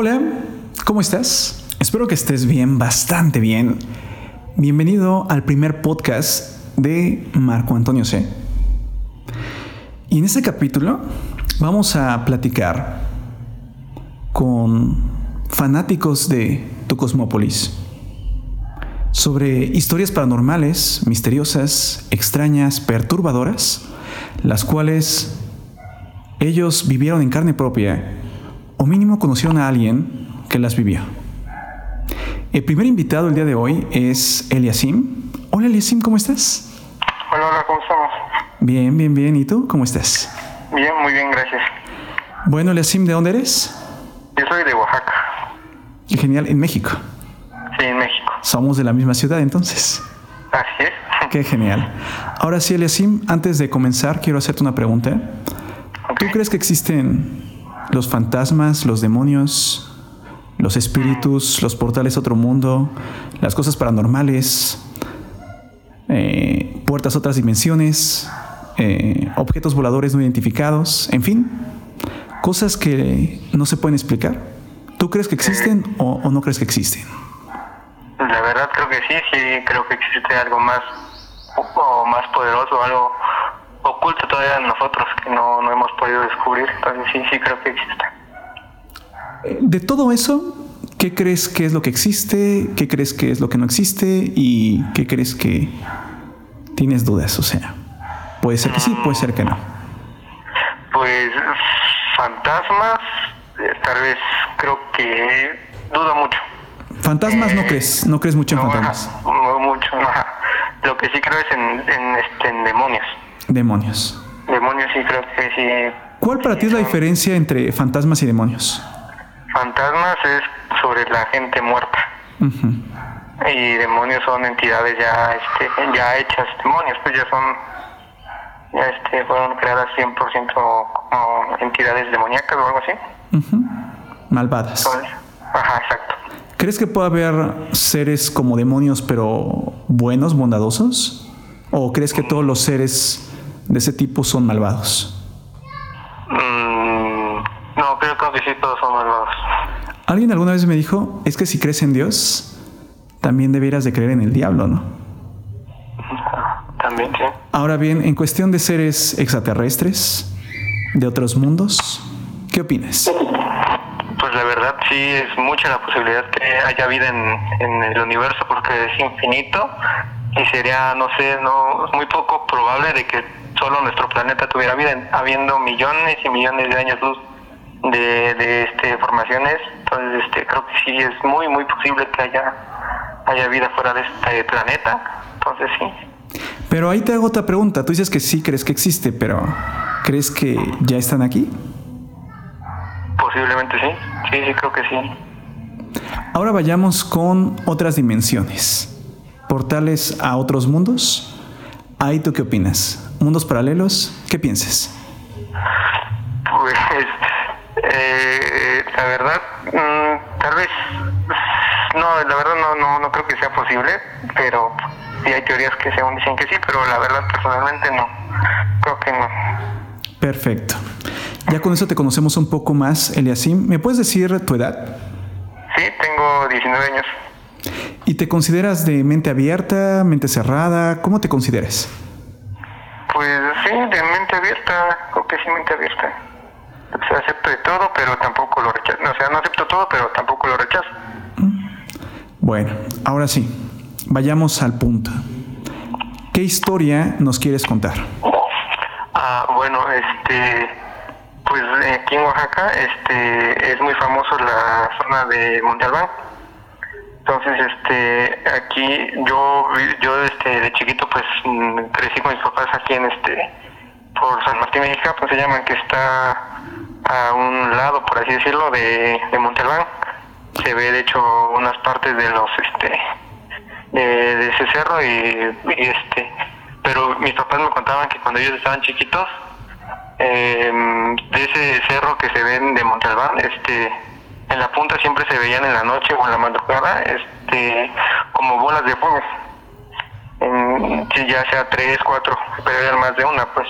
Hola, ¿cómo estás? Espero que estés bien, bastante bien. Bienvenido al primer podcast de Marco Antonio C. Y en este capítulo vamos a platicar con fanáticos de tu Cosmópolis sobre historias paranormales, misteriosas, extrañas, perturbadoras, las cuales ellos vivieron en carne propia o mínimo conocieron a alguien que las vivió. El primer invitado el día de hoy es Eliasim. Hola Eliasim, ¿cómo estás? Hola, hola, ¿cómo estamos? Bien, bien, bien. ¿Y tú? ¿Cómo estás? Bien, muy bien, gracias. Bueno, Eliasim, ¿de dónde eres? Yo soy de Oaxaca. Qué genial, en México. Sí, en México. Somos de la misma ciudad entonces. Así es. Qué genial. Ahora sí, Eliasim, antes de comenzar, quiero hacerte una pregunta. ¿Tú crees que existen los fantasmas, los demonios, los espíritus, los portales a otro mundo, las cosas paranormales, eh, puertas a otras dimensiones, eh, objetos voladores no identificados, en fin, cosas que no se pueden explicar. ¿Tú crees que existen o, o no crees que existen? La verdad creo que sí, sí, creo que existe algo más o más poderoso, algo oculto todavía en nosotros que no, no hemos podido. Entonces sí, sí creo que existe. De todo eso, ¿qué crees que es lo que existe? ¿Qué crees que es lo que no existe? ¿Y qué crees que tienes dudas? O sea, puede ser que sí, puede ser que no. Pues fantasmas, eh, tal vez creo que dudo mucho. Fantasmas no crees, no crees mucho en No, fantasmas. no mucho. Lo que sí creo es en, en, este, en demonios. Demonios. Demonios sí creo que sí. ¿Cuál para ti es la diferencia entre fantasmas y demonios? Fantasmas es sobre la gente muerta. Y demonios son entidades ya este ya hechas demonios pues ya son ya este fueron creadas 100% como entidades demoníacas o algo así. Malvadas. Entonces, ajá exacto ¿Crees que puede haber seres como demonios pero buenos, bondadosos? ¿O crees que todos los seres de ese tipo son malvados? Mm, no creo, que sí todos son malvados Alguien alguna vez me dijo, es que si crees en Dios, también debieras de creer en el diablo, ¿no? también sí Ahora bien, en cuestión de seres extraterrestres, de otros mundos, ¿qué opinas? pues la verdad sí es mucha la posibilidad que haya vida en, en el universo porque es infinito y sería no sé no muy poco probable de que solo nuestro planeta tuviera vida en- habiendo millones y millones de años luz de, de este formaciones entonces este creo que sí es muy muy posible que haya haya vida fuera de este planeta entonces sí Pero ahí te hago otra pregunta. Tú dices que sí crees que existe, pero ¿crees que ya están aquí? posiblemente sí sí sí creo que sí Ahora vayamos con otras dimensiones. Portales a otros mundos. Ahí tú qué opinas? ¿Mundos paralelos? ¿Qué piensas? Pues, eh, la verdad, mm, tal vez, no, la verdad no, no, no creo que sea posible, pero sí hay teorías que según dicen que sí, pero la verdad personalmente no, creo que no. Perfecto. Ya con eso te conocemos un poco más, Eliasim. ¿Me puedes decir tu edad? Sí, tengo 19 años, ¿Y te consideras de mente abierta, mente cerrada? ¿Cómo te consideras? pues sí, de mente abierta, creo que sí, mente abierta. O sea, acepto de todo, pero tampoco lo rechazo, o sea, no acepto todo, pero tampoco lo rechazo. Bueno, ahora sí, vayamos al punto. ¿Qué historia nos quieres contar? Ah, bueno, este, pues aquí en Oaxaca, este, es muy famoso la zona de Monte Albán. Entonces, este, aquí yo, yo, este, de chiquito, pues, mm, crecí con mis papás aquí en este, por San Martín México, pues se llaman, que está a un lado, por así decirlo, de, de. Se ve, de hecho, unas partes de los, este, de, ese cerro y, este pero mis papás me contaban que cuando ellos estaban chiquitos eh, de ese cerro que se ven de Montalbán este en la punta siempre se veían en la noche o en la madrugada este como bolas de fuego. En, ya sea tres cuatro pero eran más de una pues.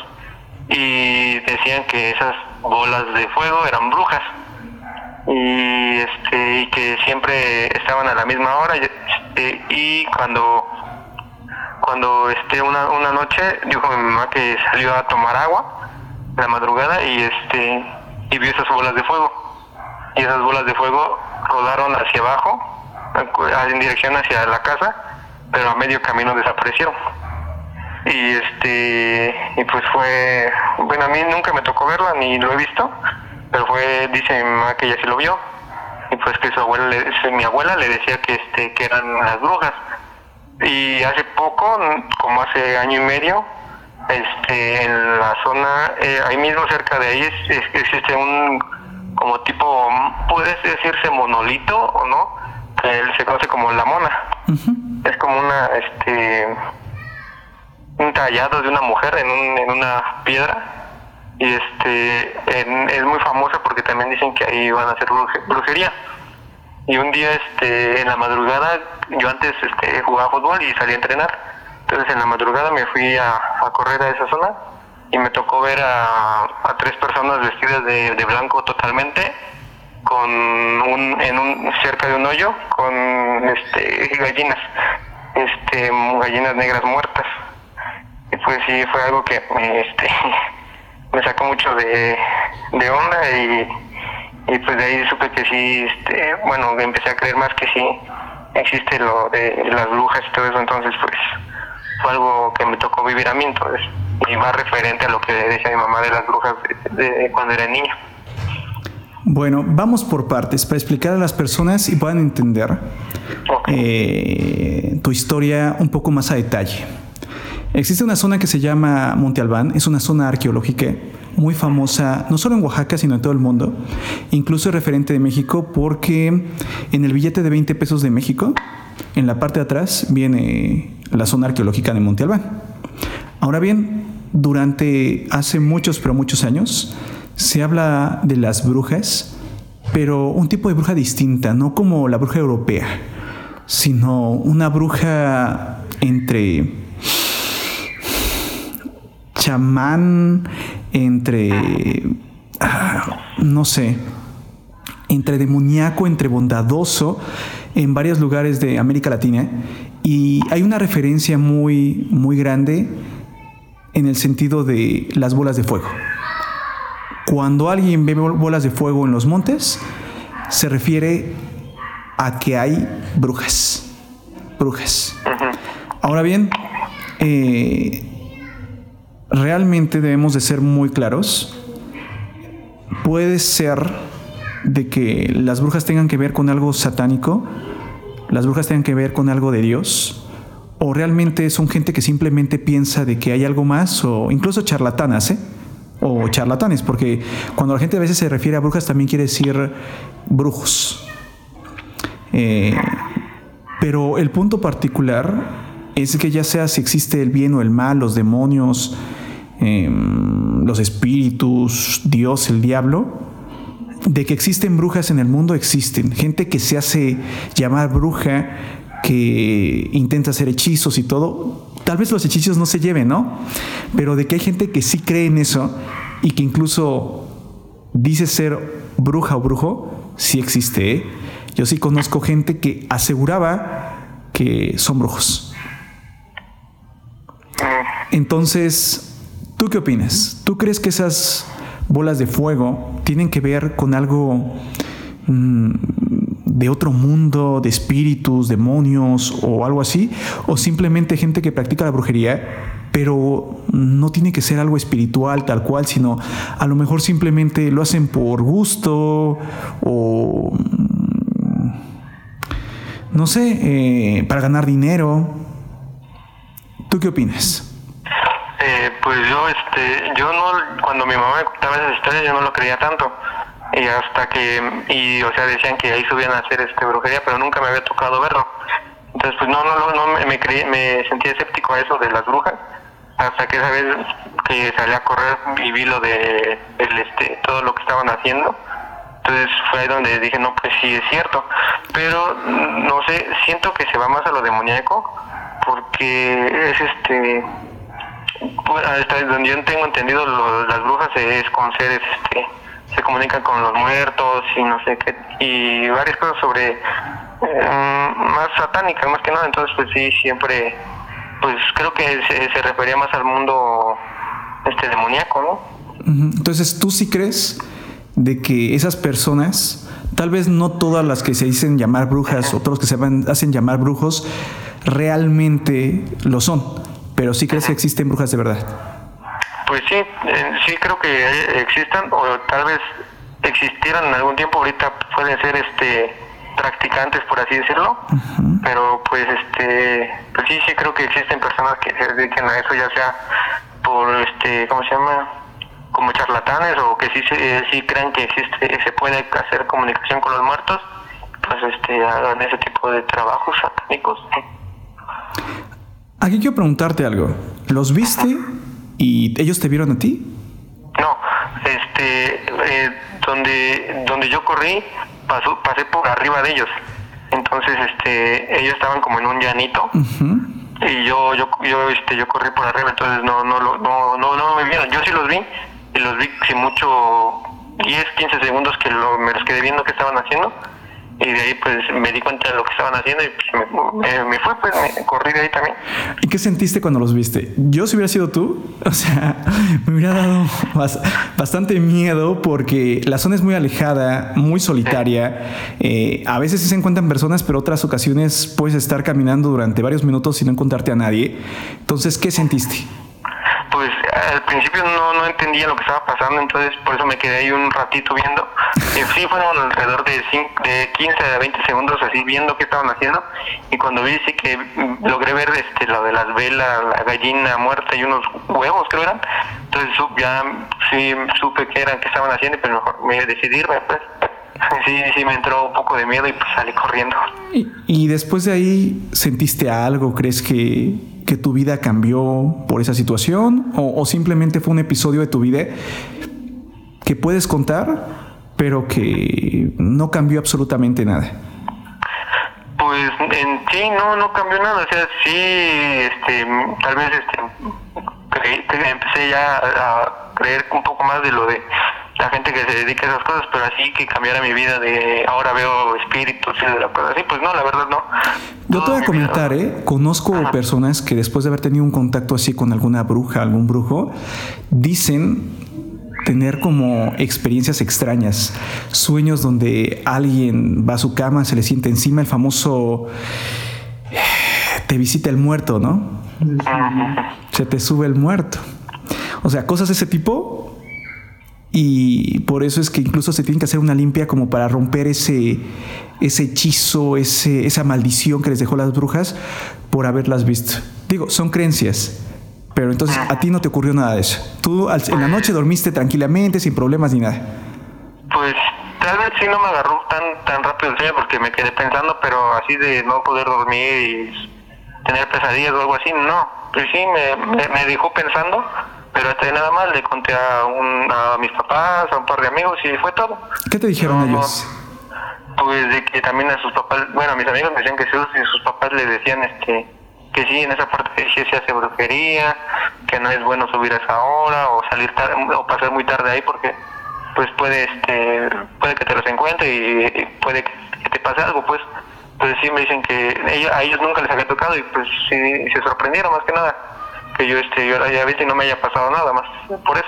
Y decían que esas bolas de fuego eran brujas. Y este y que siempre estaban a la misma hora este, y cuando cuando este una, una noche dijo mi mamá que salió a tomar agua en la madrugada y este y vio esas bolas de fuego y esas bolas de fuego rodaron hacia abajo en dirección hacia la casa pero a medio camino desaparecieron. Y este y pues fue bueno a mí nunca me tocó verla ni lo he visto pero fue dice mi mamá que ella sí lo vio y pues que su abuela mi abuela le decía que este que eran las brujas. Y hace poco como hace año y medio este en la zona eh, ahí mismo cerca de ahí es, existe un como tipo puede decirse monolito o no que él se conoce como la mona. Es como una este un tallado de una mujer en, un, en una piedra. Y este es muy famosa porque también dicen que ahí van a hacer brujería. Y un día este en la madrugada yo antes este jugaba fútbol y salí a entrenar. Entonces en la madrugada me fui a, correr a esa zona y me tocó ver a, a tres personas vestidas de, de, blanco totalmente con un en un cerca de un hoyo con este gallinas este gallinas negras muertas. Y pues sí fue algo que me, este, me sacó mucho de, de onda y, y, pues de ahí supe que sí, este, bueno, empecé a creer más que sí existe lo de las brujas y todo eso, entonces pues fue algo que me tocó vivir a mí entonces y más referente a lo que decía mi mamá de las brujas de, cuando era niña. Bueno, vamos por partes para explicar a las personas y puedan entender eh, tu historia un poco más a detalle. Existe una zona que se llama Monte Albán, es una zona arqueológica muy famosa, no solo en Oaxaca, sino en todo el mundo. Incluso es referente de México porque en el billete de 20 pesos de México, en la parte de atrás, viene la zona arqueológica de Monte Albán. Ahora bien, durante hace muchos, pero muchos años, se habla de las brujas, pero un tipo de bruja distinta, no como la bruja europea, sino una bruja entre chamán, entre, ah, no sé, entre demoníaco, entre bondadoso, en varios lugares de América Latina. Y hay una referencia muy, muy grande en el sentido de las bolas de fuego. Cuando alguien ve bolas de fuego en los montes, se refiere a que hay brujas. Brujas. Ahora bien, eh, realmente debemos de ser muy claros. Puede ser de que las brujas tengan que ver con algo satánico, las brujas tengan que ver con algo de Dios, o realmente son gente que simplemente piensa de que hay algo más, o incluso charlatanas, ¿eh? O charlatanes, porque cuando la gente a veces se refiere a brujas también quiere decir brujos. Eh, pero el punto particular es que ya sea si existe el bien o el mal, los demonios, Em, los espíritus, Dios, el diablo, de que existen brujas en el mundo, existen. Gente que se hace llamar bruja, que intenta hacer hechizos y todo. Tal vez los hechizos no se lleven, ¿no? Pero de que hay gente que sí cree en eso y que incluso dice ser bruja o brujo, sí existe. ¿eh? Yo sí conozco gente que aseguraba que son brujos. Entonces, ¿Tú qué opinas? ¿Tú crees que esas bolas de fuego tienen que ver con algo mm, de otro mundo, de espíritus, demonios o algo así? ¿O simplemente gente que practica la brujería, pero no tiene que ser algo espiritual tal cual, sino a lo mejor simplemente lo hacen por gusto o... Mm, no sé, eh, para ganar dinero. ¿Tú qué opinas? Pues yo, este, yo no, cuando mi mamá me contaba esas historias, yo no lo creía tanto. Y hasta que, y o sea, decían que ahí subían a hacer este brujería, pero nunca me había tocado verlo. Entonces, pues no, no, no, me, me, creí, me sentí escéptico a eso de las brujas. Hasta que esa vez que salí a correr y vi lo de el, este, todo lo que estaban haciendo. Entonces fue ahí donde dije, no, pues sí es cierto. Pero, no sé, siento que se va más a lo demoníaco, porque es este donde yo tengo entendido, las brujas es con seres este, se comunican con los muertos y no sé qué, y varias cosas sobre eh, más satánicas más que nada, entonces pues sí, siempre, pues creo que se, se refería más al mundo este demoníaco, ¿no? Entonces, ¿tú sí crees de que esas personas, tal vez no todas las que se dicen llamar brujas o todos los que se hacen llamar brujos, realmente lo son, pero sí crees que existen brujas de verdad? Pues sí, eh, sí creo que existan o tal vez existieran en algún tiempo, ahorita pueden ser este practicantes por así decirlo, pero pues este pues sí sí creo que existen personas que se dediquen a eso ya sea por este ¿cómo se llama? como charlatanes o que sí, sí crean que existe se puede hacer comunicación con los muertos, pues este hagan ese tipo de trabajos satánicos. Aquí quiero preguntarte algo. ¿Los viste y ellos te vieron a ti? No, este, eh, donde donde yo corrí pasó, pasé por arriba de ellos. Entonces, este, ellos estaban como en un llanito. Y yo, yo, yo, este, yo corrí por arriba, entonces no, no, no, no, no, no me vieron. Yo sí los vi, y los vi sin mucho 10, 15 segundos que lo, me los quedé viendo que estaban haciendo y de ahí pues me di cuenta de lo que estaban haciendo y pues me, me, fui, pues me corrí de ahí también. ¿Y qué sentiste cuando los viste? Yo si hubiera sido tú, o sea, me hubiera dado bastante miedo porque la zona es muy alejada, muy solitaria. Eh, a veces sí se encuentran personas, pero otras ocasiones puedes estar caminando durante varios minutos sin encontrarte a nadie. Entonces, ¿qué sentiste? pues al principio no, no entendía lo que estaba pasando, entonces por eso me quedé ahí un ratito viendo. Y sí, fueron alrededor de, de 15 a 20 segundos así viendo qué estaban haciendo. Y cuando vi, sí que logré ver este lo de las velas, la gallina muerta y unos huevos, creo eran. Entonces ya sí supe qué eran, qué estaban haciendo, pero mejor me decidí pues. Sí, sí, me entró un poco de miedo y pues salí corriendo. ¿Y, y después de ahí sentiste algo? ¿Crees que que tu vida cambió por esa situación o, simplemente fue un episodio de tu vida que puedes contar, pero que no cambió absolutamente nada? Pues en sí no no cambió nada, o sea, sí, este, tal vez este, empecé ya a creer un poco más de lo de la gente que se dedica a esas cosas, pero así que cambiara mi vida de ahora veo espíritus y de la cosa así, pues no, la verdad no. Yo te voy a comentar, ¿eh? Conozco personas que después de haber tenido un contacto así con alguna bruja, algún brujo, dicen tener como experiencias extrañas, sueños donde alguien va a su cama, se le siente encima el famoso te visita el muerto, ¿no? Se te sube el muerto. O sea, cosas de ese tipo y por eso es que incluso se tiene que hacer una limpia como para romper ese, ese hechizo, ese, esa maldición que les dejó las brujas por haberlas visto. Digo, son creencias. Pero entonces a ti no te ocurrió nada de eso. Tú en la noche dormiste tranquilamente, sin problemas ni nada. Pues tal vez sí no me agarró tan, tan rápido el sueño porque me quedé pensando, pero así de no poder dormir y tener pesadillas o algo así, no. Pues sí, me, me, me dejó pensando pero hasta nada más le conté a, un, a mis papás, a un par de amigos y fue todo. ¿Qué te dijeron ellos? Pues de que también a sus papás, bueno, a mis amigos me decían que sus, y sus papás le decían este que sí, en esa parte sí se hace brujería, que no es bueno subir a esa hora o salir tarde, o pasar muy tarde ahí porque pues puede este puede que te los encuentre y, puede que te pase algo, pues. Entonces sí me dicen que ellos, a ellos nunca les había tocado y pues sí se sorprendieron más que nada que yo este yo ya viste y no me haya pasado nada más por eso.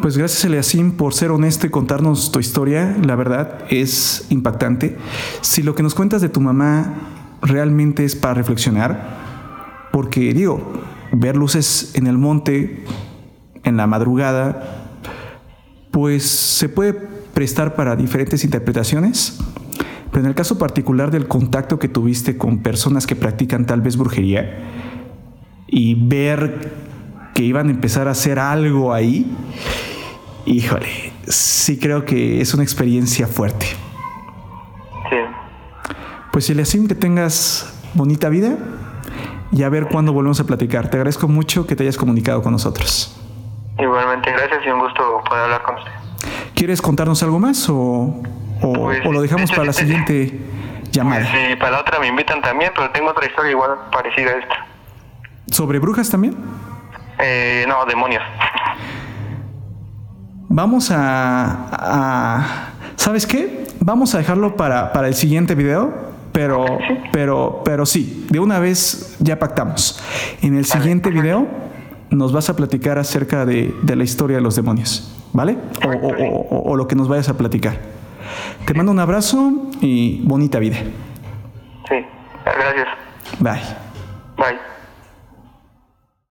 Pues gracias Eliasim por ser honesto y contarnos tu historia, la verdad es impactante. Si lo que nos cuentas de tu mamá realmente es para reflexionar, porque digo, ver luces en el monte, en la madrugada, pues se puede prestar para diferentes interpretaciones, pero en el caso particular del contacto que tuviste con personas que practican tal vez brujería, y ver que iban a empezar a hacer algo ahí, híjole, sí creo que es una experiencia fuerte. Pues Eliasim, que tengas bonita vida y a ver cuándo volvemos a platicar. Te agradezco mucho que te hayas comunicado con nosotros. Igualmente, gracias y un gusto poder hablar con usted. ¿Quieres contarnos algo más o, o, pues, lo dejamos para la siguiente llamada? Sí, para la otra me invitan también, pero tengo otra historia igual parecida a esta. ¿Sobre brujas también? Eh, no, demonios. vamos a, a, ¿sabes qué? Vamos a dejarlo para, para el siguiente video. Pero, pero, pero sí, de una vez ya pactamos. En el siguiente video nos vas a platicar acerca de, de la historia de los demonios, ¿vale? O, o- o- o lo que nos vayas a platicar. Te mando un abrazo y bonita vida. Sí, gracias. Bye. Bye.